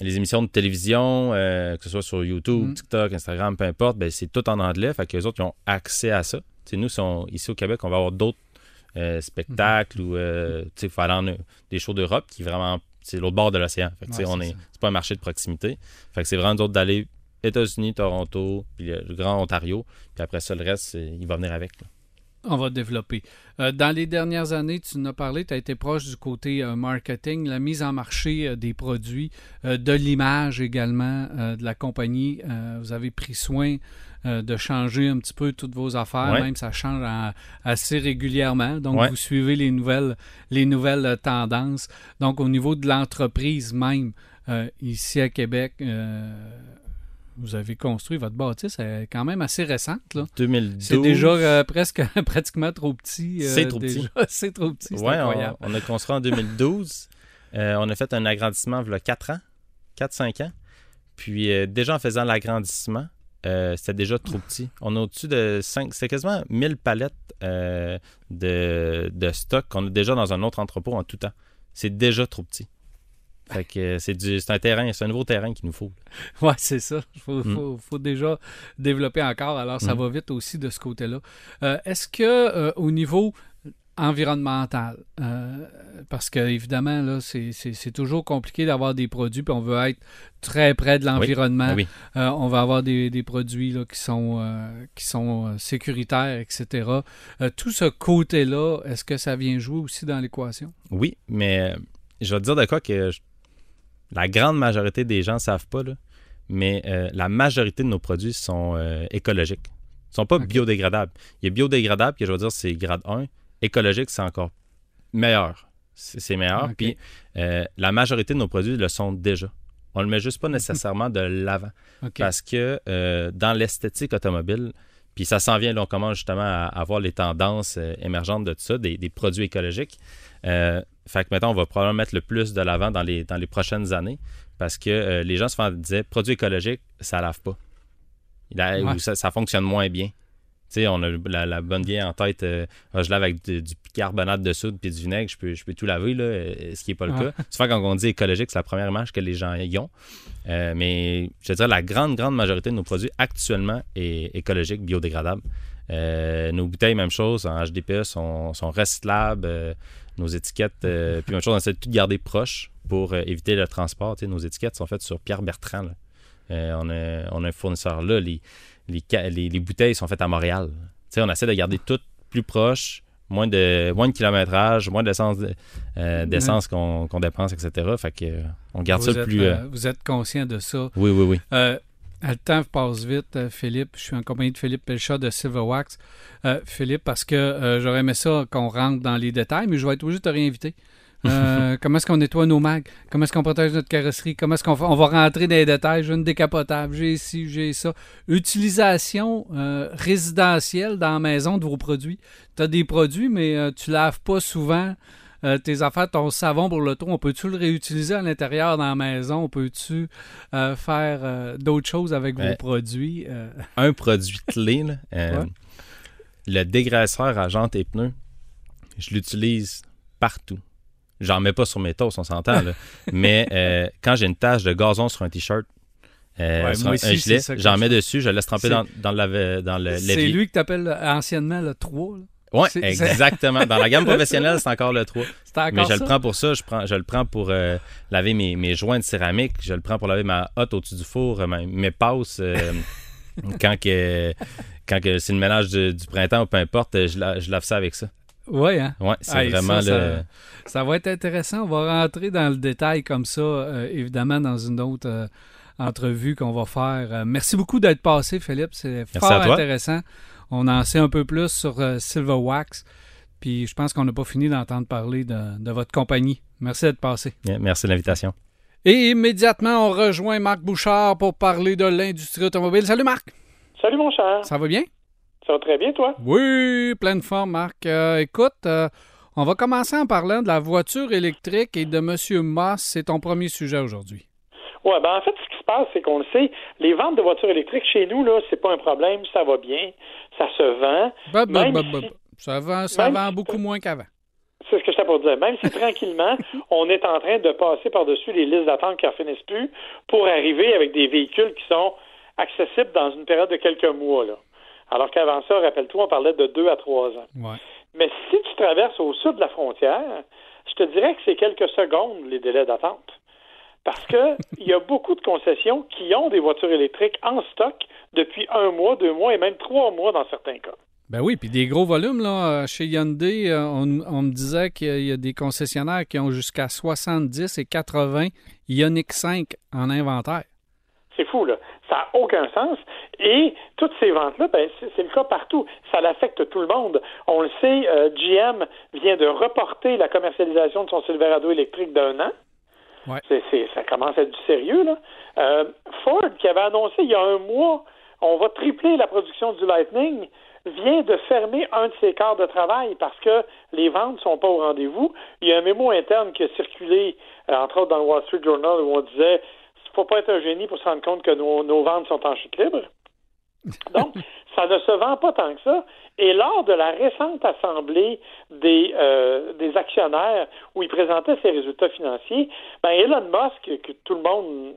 les émissions de télévision, euh, que ce soit sur YouTube, Mm. TikTok, Instagram, peu importe, ben, c'est tout en anglais. Fait que les autres ils ont accès à ça. Nous, si on- ici au Québec, on va avoir d'autres euh, spectacles ou euh, sais, faut aller en des shows d'Europe qui vraiment c'est l'autre bord de l'océan. Fait que, Ouais, on c'est est ça. c'est pas un marché de proximité. Fait que c'est vraiment d'autres d'aller États-Unis, Toronto, puis le, Grand Ontario, puis après ça le reste il va venir avec. là. On va développer. Euh, dans les dernières années, tu nous as parlé, tu as été proche du côté euh, marketing, la mise en marché euh, des produits, de l'image également de la compagnie. Vous avez pris soin de changer un petit peu toutes vos affaires, Ouais. même ça change en- assez régulièrement. Donc, Ouais. vous suivez les nouvelles, les nouvelles tendances. Donc, au niveau de l'entreprise même, ici à Québec, vous avez construit votre bâtisse, est quand même assez récente. Là. 2012. C'est déjà euh, presque pratiquement trop petit. euh, C'est trop déjà. petit. c'est trop petit, Ouais, on, a construit en 2012. Euh, on a fait un agrandissement il y a 4 ans, 4-5 ans. Puis déjà en faisant l'agrandissement, c'était déjà trop petit. On a au-dessus de 5, c'est quasiment 1000 palettes de, de stock qu'on a déjà dans un autre entrepôt en tout temps. C'est déjà trop petit. Fait que c'est du- c'est un terrain, c'est un nouveau terrain qu'il nous faut. Ouais, c'est ça. Il faut, Mm. faut- faut déjà développer encore. Alors, ça Mm. va vite aussi de ce côté-là. Euh, Est-ce que euh, au niveau environnemental, euh, parce que évidemment, là, c'est- toujours compliqué d'avoir des produits, puis on veut être très près de l'environnement. Oui. Euh, on va avoir des, des produits là, qui sont, qui sont sécuritaires, etc. Tout ce côté-là, est-ce que ça vient jouer aussi dans l'équation? Oui, mais je vais te dire de quoi que je- la grande majorité des gens ne savent pas, là, mais euh, la majorité de nos produits sont euh, écologiques. Ils ne sont pas biodégradables. Il y a biodégradable, que je vais dire, c'est grade 1. Écologique, c'est encore meilleur. C'est meilleur. Puis euh, la majorité de nos produits le sont déjà. On ne le met juste pas nécessairement de l'avant. Parce que dans l'esthétique automobile, puis ça s'en vient, là, on commence justement à, à voir les tendances émergentes de tout ça, des, des produits écologiques. Fait que maintenant, on va probablement mettre le plus de l'avant dans les, dans les prochaines années parce que euh, les gens souvent disaient produits écologiques, ça lave pas. A- Ouais. ou ça, ça fonctionne moins bien. Tu sais, on a la, la bonne vieille en tête, euh, Ah, je lave avec du, du bicarbonate de soude puis du vinaigre, je peux, je peux tout laver, là, euh, ce qui n'est pas le Ouais. cas. Souvent, quand on dit écologique, c'est la première image que les gens y ont. Euh, mais je dirais la grande, grande majorité de nos produits actuellement est écologique, biodégradable. Euh, nos bouteilles, même chose, en HDPE, sont, sont recyclables. euh, nos étiquettes, euh, puis même chose, on essaie de tout garder proche pour éviter le transport. Tu sais, nos étiquettes sont faites sur Pierre Bertrand. on, a, on a un fournisseur là. Les, les, les- les bouteilles sont faites à Montréal. Tu sais, on essaie de garder tout plus proche, moins de, moins de kilométrage, moins d'essence, d'essence qu'on, dépense, etc. Fait que, on garde vous ça êtes, plus. vous êtes conscient de ça. oui, oui, oui. Le temps passe vite, euh, Philippe. Je suis en compagnie de Philippe Pelchat de Silverwax. Euh, Philippe, parce que euh, j'aurais aimé ça qu'on rentre dans les détails, mais je vais être obligé de te réinviter. Euh, comment est-ce qu'on nettoie nos mags? Comment est-ce qu'on protège notre carrosserie? Comment est-ce qu'on? On va rentrer dans les détails? J'ai une décapotable, j'ai ci, j'ai ça. Utilisation résidentielle dans la maison de vos produits. Tu as des produits, mais tu laves pas souvent. Euh, tes affaires, ton savon pour l'auto, on peut-tu le réutiliser à l'intérieur dans la maison? On peut-tu euh, faire euh, d'autres choses avec vos produits? Un produit clé, là, Ouais. le dégraisseur à jantes et pneus, je l'utilise partout. J'en mets pas sur mes toasts, on s'entend, mais quand j'ai une tache de gazon sur un t-shirt, euh, Ouais, sur moi un, aussi, un c'est gilet, j'en je mets dessus, je le laisse tremper dans, dans, le dans le c'est lui que tu appelles anciennement le 3. là. C'est- exactement. Dans la gamme professionnelle, c'est encore le 3. C'est encore Mais je ça? le prends pour ça. Je, prends, je le prends pour euh, laver mes, mes joints de céramique. Je le prends pour laver ma hotte au-dessus du four, euh, ma- mes passes. euh, quand que, quand que c'est le ménage du, du printemps ou peu importe, je, la- je lave ça avec ça. Oui, hein? Ouais, c'est vraiment ça, le. ça- Ça va être intéressant. On va rentrer dans le détail comme ça, euh, évidemment, dans une autre euh, entrevue qu'on va faire. Euh, merci beaucoup d'être passé, Philippe. C'est fort intéressant. On en sait un peu plus sur euh, Silverwax. Puis je pense qu'on n'a pas fini d'entendre parler de, de votre compagnie. Merci d'être passé. Yeah, Merci de l'invitation. Et immédiatement, on rejoint Marc Bouchard pour parler de l'industrie automobile. Salut Marc, Salut mon cher. ça va bien? Ça va très bien, toi? Oui, pleine forme, Marc. Euh, écoute, euh, on va commencer en parlant de la voiture électrique et de M. Moss. C'est ton premier sujet aujourd'hui. Ouais, ben en fait, ce qui se passe, c'est qu'on le sait, les ventes de voitures électriques chez nous, là, c'est pas un problème, ça va bien, ça se vend. Bah, bah, Même bah, si-. Ça vend, ça vend si- beaucoup moins qu'avant. C'est ce que j'étais pour dire. Même si tranquillement, on est en train de passer par-dessus les listes d'attente qui en finissent plus pour arriver avec des véhicules qui sont accessibles dans une période de quelques mois. Là. Alors qu'avant ça, rappelle-toi, on parlait de deux à trois ans. Ouais. Mais si tu traverses au sud de la frontière, je te dirais que c'est quelques secondes les délais d'attente. Parce que il y a beaucoup de concessions qui ont des voitures électriques en stock depuis un mois, deux mois et même trois mois dans certains cas. Ben oui, puis des gros volumes, là. euh, Chez Hyundai, euh, on, on me disait qu'il y a des concessionnaires qui ont jusqu'à 70 et 80 Ioniq 5 en inventaire. C'est fou, là. Ça n'a aucun sens. Et toutes ces ventes-là, ben, c'est le cas partout. Ça affecte tout le monde. On le sait, euh, GM vient de reporter la commercialisation de son Silverado électrique d'un an. Ouais. Ça commence à être du sérieux, là. Euh, Ford, qui avait annoncé il y a un mois, on va tripler la production du Lightning, vient de fermer un de ses quarts de travail parce que les ventes ne sont pas au rendez-vous. Il y a un mémo interne qui a circulé, euh, entre autres dans le Wall Street Journal, où on disait faut pas être un génie pour se rendre compte que nos ventes sont en chute libre. Donc, ça ne se vend pas tant que ça. Et lors de la récente assemblée des, euh, des actionnaires où il présentait ses résultats financiers, ben Elon Musk, que tout le monde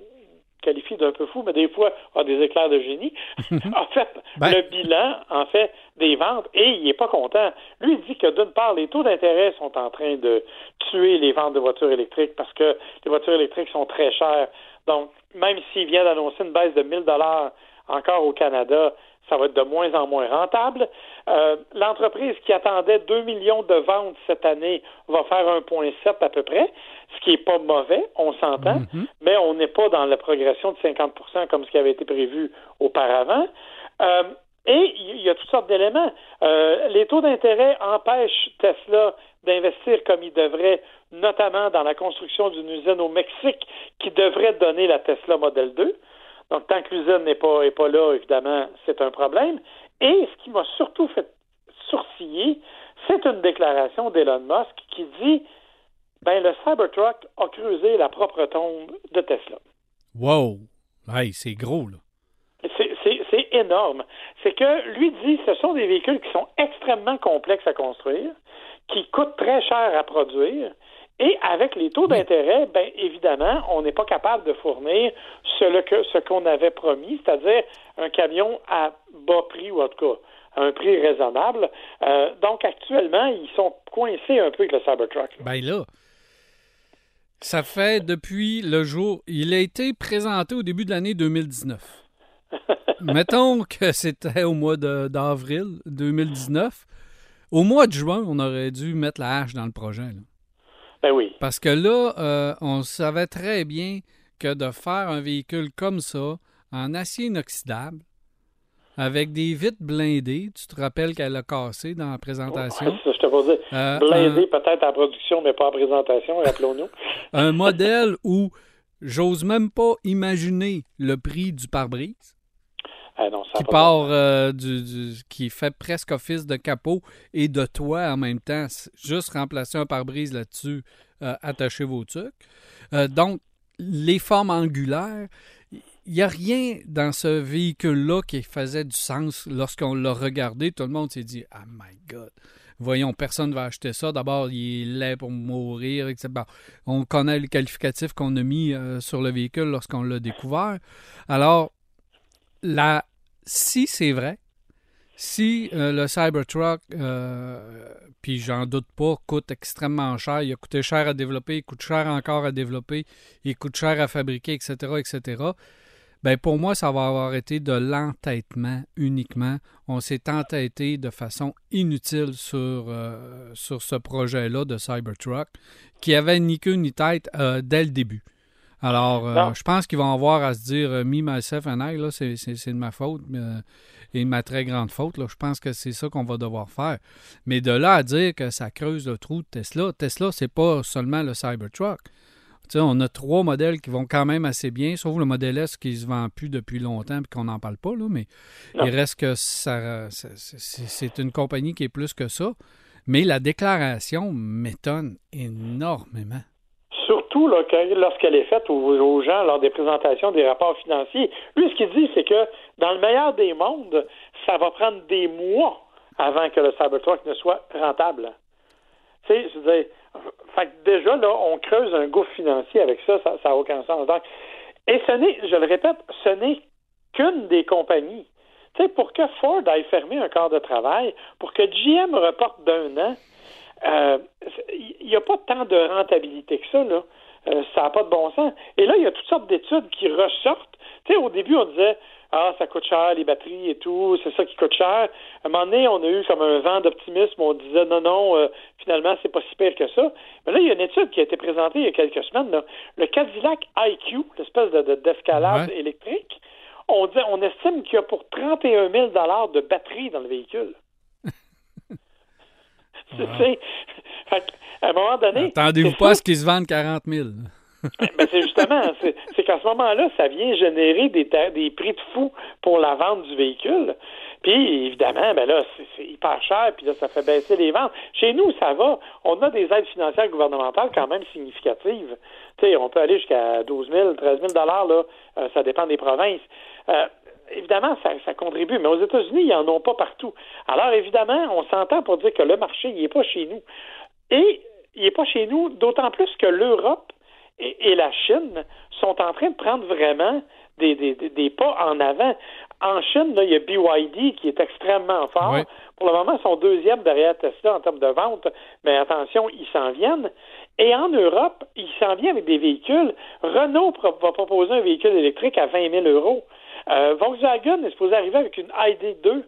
qualifie d'un peu fou, mais des fois a des éclairs de génie, a fait Ben. le bilan, en fait, des ventes et il n'est pas content. Lui, il dit que d'une part, les taux d'intérêt sont en train de tuer les ventes de voitures électriques parce que les voitures électriques sont très chères. Donc, même s'il vient d'annoncer une baisse de 1000 dollars encore au Canada, ça va être de moins en moins rentable. Euh, L'entreprise qui attendait 2 millions de ventes cette année va faire 1,7 à peu près, ce qui n'est pas mauvais, on s'entend, mais on n'est pas dans la progression de 50% comme ce qui avait été prévu auparavant. Euh, et il y a toutes sortes d'éléments. Euh, les taux d'intérêt empêchent Tesla d'investir comme il devrait, notamment dans la construction d'une usine au Mexique qui devrait donner la Tesla Model 2. Donc, tant que l'usine n'est pas, est pas là, évidemment, c'est un problème. Et ce qui m'a surtout fait sourciller, c'est une déclaration d'Elon Musk qui dit ben, le Cybertruck a creusé la propre tombe de Tesla. Wow! Hey, c'est gros, là. C'est énorme. C'est que lui dit ce sont des véhicules qui sont extrêmement complexes à construire, qui coûtent très cher à produire, et avec les taux d'intérêt, ben évidemment, on n'est pas capable de fournir ce qu'on avait promis, c'est-à-dire un camion à bas prix ou en tout cas à un prix raisonnable. Euh, donc actuellement, ils sont coincés un peu avec le Cybertruck. Ben là, ça fait depuis le jour. Il a été présenté au début de l'année 2019. Mettons que c'était au mois d'avril 2019. Au mois de juin, on aurait dû mettre la hache dans le projet. là. Ben oui. Parce que là, euh, on savait très bien que de faire un véhicule comme ça, en acier inoxydable, avec des vitres blindées, tu te rappelles qu'elle a cassé dans la présentation? Ça, je te pas dire. Euh, Blindé peut-être en production, mais pas en présentation, rappelons-nous. un modèle où j'ose même pas imaginer le prix du pare-brise. Ah non, ça a qui part euh, du, du- qui fait presque office de capot et de toit en même temps. Juste remplacer un pare-brise là-dessus, euh, attachez vos trucs. Euh, donc, les formes angulaires, il n'y a rien dans ce véhicule-là qui faisait du sens. Lorsqu'on l'a regardé, tout le monde s'est dit Oh my God! Voyons, personne ne va acheter ça. D'abord, il est laid pour mourir, etc. Bon, on connaît le qualificatif qu'on a mis euh, sur le véhicule lorsqu'on l'a découvert. Alors, la, si c'est vrai, si euh, le Cybertruck, euh, puis j'en doute pas, coûte extrêmement cher, il a coûté cher à développer, il coûte cher encore à développer, il coûte cher à fabriquer, etc., etc., ben pour moi, ça va avoir été de l'entêtement uniquement. On s'est entêté de façon inutile sur, euh, sur ce projet-là de Cybertruck, qui avait ni queue ni tête dès le début. Alors, euh, je pense qu'ils vont avoir à se dire euh, me, myself and I, là, c'est, de ma faute euh, et de ma très grande faute. Là. Je pense que c'est ça qu'on va devoir faire. Mais de là à dire que ça creuse le trou de Tesla, Tesla, c'est pas seulement le Cybertruck. On a trois modèles qui vont quand même assez bien, sauf le modèle S qui se vend plus depuis longtemps et qu'on n'en parle pas, là, mais Non. il reste que ça, c'est une compagnie qui est plus que ça. Mais la déclaration m'étonne énormément. Lorsqu'elle est faite aux, gens lors des présentations des rapports financiers. Lui, ce qu'il dit, c'est que dans le meilleur des mondes, ça va prendre des mois avant que le Cybertruck ne soit rentable. Tu sais, fait que déjà, là, on creuse un gouffre financier avec ça, ça n'a aucun sens. Donc, et ce n'est, je le répète, ce n'est qu'une des compagnies. Tu sais, pour que Ford aille fermer un corps de travail, pour que GM reporte d'un an, euh, il n'y a pas tant de rentabilité que ça, là. Euh, ça n'a pas de bon sens. Et là, il y a toutes sortes d'études qui ressortent. Tu sais, au début, on disait Ah, ça coûte cher, les batteries et tout, c'est ça qui coûte cher. À un moment donné, on a eu comme un vent d'optimisme, on disait non, non, euh, finalement, c'est pas si pire que ça. Mais là, il y a une étude qui a été présentée il y a quelques semaines, là. le Cadillac IQ, l'espèce de, de- d'escalade Ouais. électrique, on, dit, on estime qu'il y a pour 31 000 de batterie dans le véhicule. Fait qu'à un moment donné. Attendez-vous pas à ce qu'ils se vendent 40 000. ben, c'est justement, c'est qu'à ce moment-là, ça vient générer des, prix de fou pour la vente du véhicule. Puis, évidemment, ben là, c'est- hyper cher, puis là, ça fait baisser les ventes. Chez nous, ça va. On a des aides financières gouvernementales quand même significatives. Tu sais, on peut aller jusqu'à 12 000, 13 000 dollars, là. Euh, ça dépend des provinces. Euh, évidemment, ça, ça contribue, mais aux États-Unis, ils n'en ont pas partout. Alors, évidemment, on s'entend pour dire que le marché, il n'est pas chez nous. Et il n'est pas chez nous, d'autant plus que l'Europe et, et la Chine sont en train de prendre vraiment des, des, des- pas en avant. En Chine, là, il y a BYD qui est extrêmement fort. Oui. Pour le moment, ils sont deuxième derrière Tesla en termes de vente, mais attention, ils s'en viennent. Et en Europe, ils s'en viennent avec des véhicules. Renault va proposer un véhicule électrique à 20 000 euros. Euh, Volkswagen est supposé arriver avec une ID2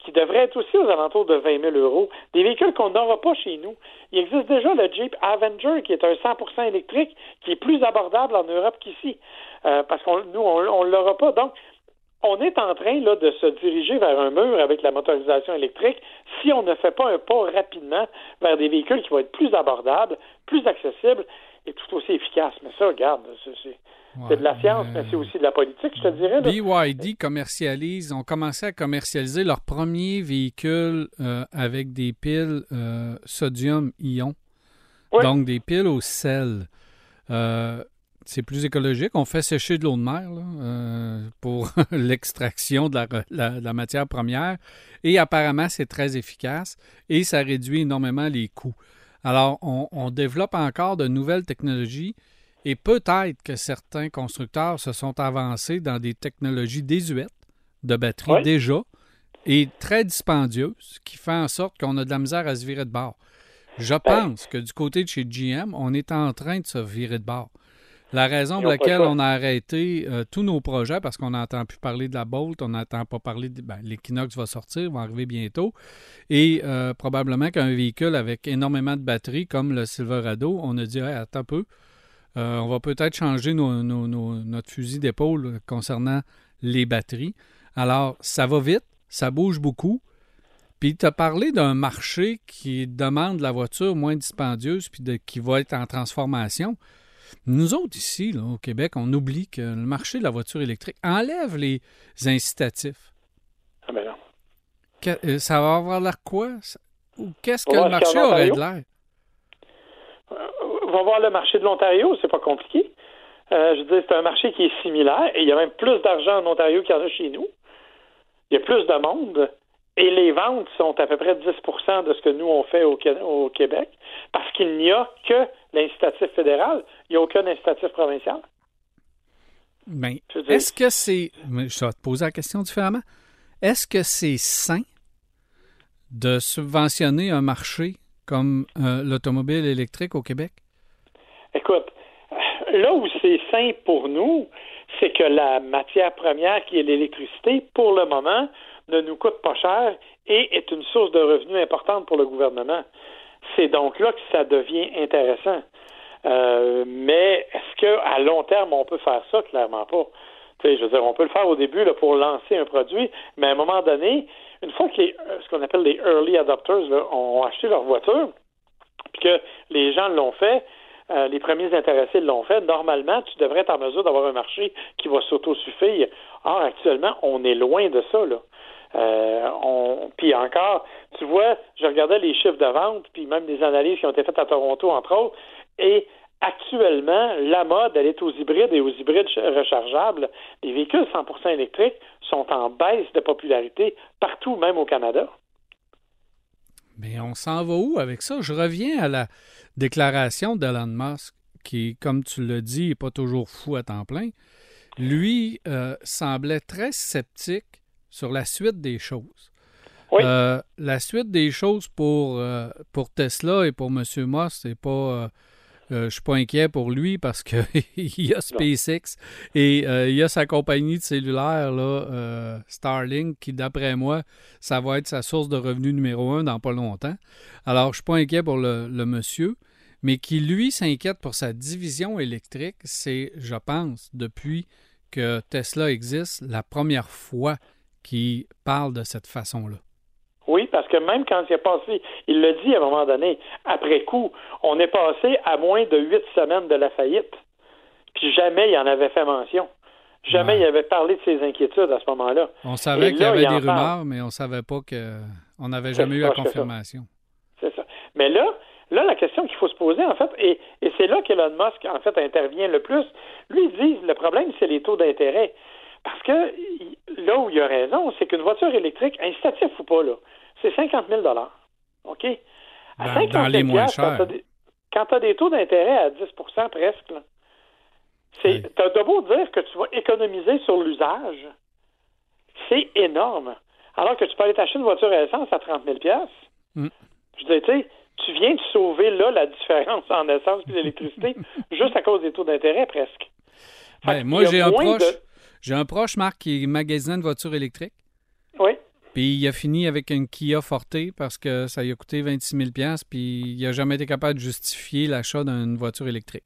qui devrait être aussi aux alentours de 20 000 euros. Des véhicules qu'on n'aura pas chez nous. Il existe déjà le Jeep Avenger, qui est un 100% électrique, qui est plus abordable en Europe qu'ici, Euh, parce qu'on nous, on ne l'aura pas. Donc, on est en train de se diriger vers un mur avec la motorisation électrique si on ne fait pas un pas rapidement vers des véhicules qui vont être plus abordables, plus accessibles et tout aussi efficaces. Mais ça, regarde, c'est, de la science, mais c'est aussi de la politique, je te dirais. là. BYD commercialise, ont commencé à commercialiser leur premier véhicule euh, avec des piles euh, sodium-ion. Oui. Donc des piles au sel. Euh, c'est plus écologique. On fait sécher de l'eau de mer là, pour l'extraction de la matière première. Et apparemment, c'est très efficace et ça réduit énormément les coûts. Alors, on, on développe encore de nouvelles technologies et peut-être que certains constructeurs se sont avancés dans des technologies désuètes de batterie Oui. déjà et très dispendieuses, qui fait en sorte qu'on a de la misère à se virer de bord. Je pense que du côté de chez GM, on est en train de se virer de bord. La raison pour laquelle on a arrêté euh, tous nos projets, parce qu'on n'entend plus parler de la Bolt, on n'entend pas parler de. Ben, L'Equinox va sortir, va arriver bientôt. Et euh, probablement qu'un véhicule avec énormément de batteries, comme le Silverado, on a dit Hey, attends un peu. euh, on va peut-être changer nos- nos- nos- notre fusil d'épaule concernant les batteries. Alors, ça va vite, ça bouge beaucoup. Puis, tu as parlé d'un marché qui demande la voiture moins dispendieuse puis de, qui va être en transformation. Nous autres, ici, là, au Québec, on oublie que le marché de la voiture électrique enlève les incitatifs. Ah ben non. Que- euh, ça va avoir l'air quoi? Ou qu'est-ce que le marché aurait de l'air? On va voir le marché de l'Ontario, c'est pas compliqué. Euh, je veux dire, c'est un marché qui est similaire et il y a même plus d'argent en Ontario qu'il y en a chez nous. Il y a plus de monde et les ventes sont à peu près 10% de ce que nous on fait au Québec parce qu'il n'y a que l'incitatif fédéral, il n'y a aucun incitatif provincial. Ben, veux dire- est-ce que c'est. mais Je vais te poser la question différemment. Est-ce que c'est sain de subventionner un marché comme euh, l'automobile électrique au Québec? Écoute, là où c'est sain pour nous, c'est que la matière première qui est l'électricité, pour le moment, ne nous coûte pas cher et est une source de revenus importante pour le gouvernement. C'est donc là que ça devient intéressant. Euh, mais est-ce qu'à long terme, on peut faire ça? Clairement pas. Tu sais, je veux dire, on peut le faire au début là, pour lancer un produit, mais à un moment donné, une fois que les, euh, ce qu'on appelle les early adopters ont acheté leur voiture, puis que les gens l'ont fait, euh, les premiers intéressés l'ont fait, normalement, tu devrais être en mesure d'avoir un marché qui va s'autosuffire. Or, actuellement, on est loin de ça, là. Euh, puis encore, tu vois, je regardais les chiffres de vente, puis même des analyses qui ont été faites à Toronto, entre autres, et actuellement, la mode, elle est aux hybrides et aux hybrides ch- rechargeables. Les véhicules 100% électriques sont en baisse de popularité partout, même au Canada. Mais on s'en va où avec ça? Je reviens à la déclaration d'Elon Musk, qui, comme tu l'as dit, n'est pas toujours fou à temps plein. Lui euh, semblait très sceptique sur la suite des choses. Oui. Euh, la suite des choses pour, euh, pour Tesla et pour M. Musk, c'est pas. euh, je suis pas inquiet pour lui parce que il y a SpaceX et il y a sa compagnie de cellulaire là, Starlink qui, d'après moi, ça va être sa source de revenus numéro un dans pas longtemps. Alors, je suis pas inquiet pour le, le monsieur, mais qui lui s'inquiète pour sa division électrique, c'est, je pense, depuis que Tesla existe, la première fois qu'il parle de cette façon-là. Oui, parce que même quand il est passé, il l'a dit à un moment donné, après coup, on est passé à moins de huit semaines de la faillite. Puis jamais il en avait fait mention. Jamais Ouais. il avait parlé de ses inquiétudes à ce moment-là. On savait qu'il y avait des parle. rumeurs, mais on savait pas que on n'avait jamais eu la confirmation. C'est ça. Mais là, là, la question qu'il faut se poser, en fait, et, et c'est là qu'Elon Musk, en fait, intervient le plus. Lui, il dit, le problème, c'est les taux d'intérêt. Parce que là où il a raison, c'est qu'une voiture électrique, incitatif ou pas, là, c'est 50 000 OK? À Dans- dans les moins chers. Quand tu as des taux d'intérêt à 10% presque, Oui. t'as de beau dire que tu vas économiser sur l'usage, c'est énorme. Alors que tu peux aller t'acheter une voiture à essence à 30 000 Mm. Je dis, tu sais, tu viens de sauver là la différence en essence et l'électricité juste à cause des taux d'intérêt presque. Ben, moi, y j'ai un proche, de- j'ai un proche, Marc, qui magasinait une voiture électrique. Oui. Puis il a fini avec une Kia Forte parce que ça lui a coûté 26 000 puis il n'a jamais été capable de justifier l'achat d'une voiture électrique.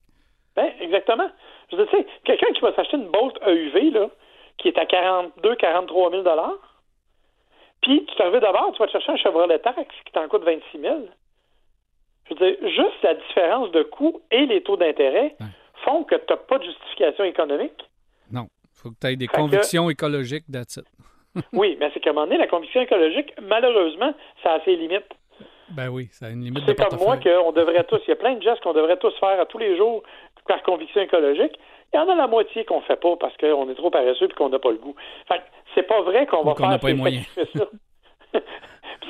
Ben, exactement. Je veux dire, tu sais, quelqu'un qui va s'acheter une Bolt EUV, là, qui est à 42 43 000 puis tu t'arrives d'abord, tu vas te chercher un Chevrolet Tax qui t'en coûte 26 000 Je veux dire, juste la différence de coût et les taux d'intérêt font que tu n'as pas de justification économique. Faut que tu aies des que- convictions écologiques, that's it. Oui, mais c'est qu'à un moment donné, la conviction écologique, malheureusement, ça a ses limites. Ben oui, ça a une limite de C'est comme moi qu'on devrait tous, il y a plein de gestes qu'on devrait tous faire à tous les jours par conviction écologique. Il y en a la moitié qu'on fait pas parce qu'on est trop paresseux et qu'on n'a pas le goût. Fait c'est pas vrai qu'on va faire pas ces sacrifices-là.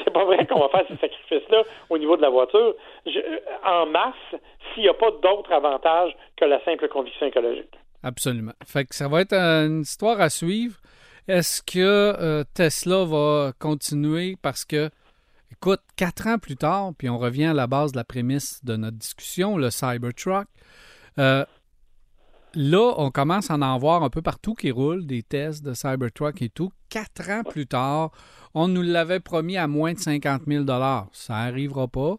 c'est pas vrai qu'on va faire ces sacrifices-là au niveau de la voiture Je- en masse s'il n'y a pas d'autres avantages que la simple conviction écologique. Absolument. Fait que ça va être une histoire à suivre. Est-ce que euh, Tesla va continuer? Parce que, écoute, quatre ans plus tard, puis on revient à la base de la prémisse de notre discussion, le Cybertruck, euh, là, on commence à en voir un peu partout qui roulent, des tests de Cybertruck et tout. Quatre ans plus tard, on nous l'avait promis à moins de 50 000 Ça n'arrivera pas.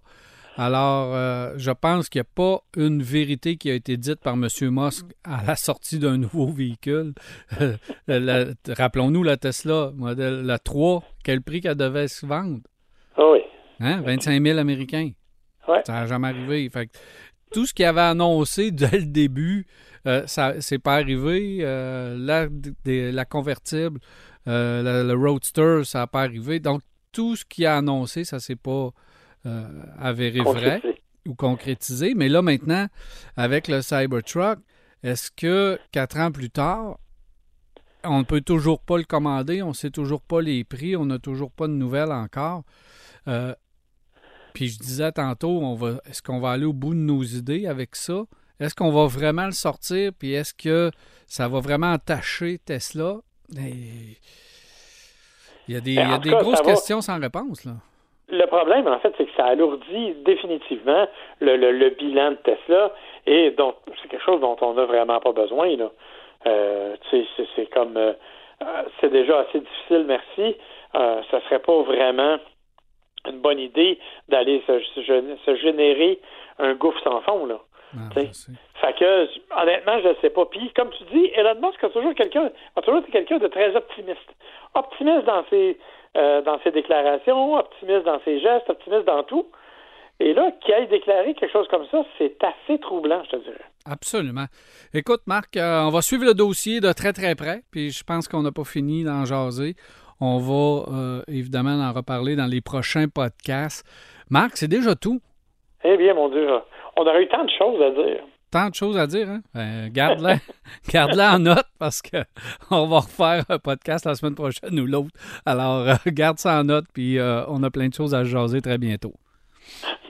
Alors, euh, je pense qu'il n'y a pas une vérité qui a été dite par M. Musk à la sortie d'un nouveau véhicule. Rappelons-nous la Tesla, modèle la 3, quel prix qu'elle devait se vendre? Ah oui. Hein? 25 000 Américains. Ouais. Ça n'a jamais arrivé. Fait que tout ce qu'il avait annoncé dès le début, euh, ça c'est pas arrivé. Euh, la, des- la convertible, euh, le, le Roadster, ça n'a pas arrivé. Donc, tout ce qu'il a annoncé, ça s'est pas euh, avéré vrai ou concrétisé. Mais là, maintenant, avec le Cybertruck, est-ce que quatre ans plus tard, on ne peut toujours pas le commander, on ne sait toujours pas les prix, on n'a toujours pas de nouvelles encore? Euh, puis je disais tantôt, on va, est-ce qu'on va aller au bout de nos idées avec ça? Est-ce qu'on va vraiment le sortir? Puis est-ce que ça va vraiment entacher Tesla? Et Il y a des, Ben, il y a en tout des cas, grosses va. questions sans réponse. Là. Le problème, en fait, c'est que ça alourdit définitivement le, le- le bilan de Tesla et donc c'est quelque chose dont on n'a vraiment pas besoin. Là. Euh, tu sais, c'est, comme euh, euh, c'est déjà assez difficile, merci. Euh, ça serait pas vraiment une bonne idée d'aller se, se- se générer un gouffre sans fond. Là. Ah. Fait que honnêtement, je ne sais pas. Puis comme tu dis, Elon Musk a toujours quelqu'un a toujours été quelqu'un de très optimiste. Optimiste dans ses euh, dans ses déclarations, optimiste dans ses gestes, optimiste dans tout. Et là, qu'il ait déclaré quelque chose comme ça, c'est assez troublant, je te dirais. Absolument. Écoute, Marc, euh, on va suivre le dossier de très très près, puis je pense qu'on n'a pas fini d'en jaser. On va euh, évidemment en reparler dans les prochains podcasts. Marc, c'est déjà tout. Eh bien, mon Dieu, on aurait eu tant de choses à dire. Tant de choses à dire, hein? Ben, garde-la, garde-la en note parce que on va refaire un podcast la semaine prochaine ou l'autre. Alors, euh, garde ça en note, puis euh, on a plein de choses à jaser très bientôt.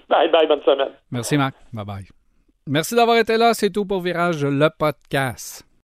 Bye bye, bonne semaine. Merci, Marc. Bye bye. Merci d'avoir été là. C'est tout pour Virage, le podcast.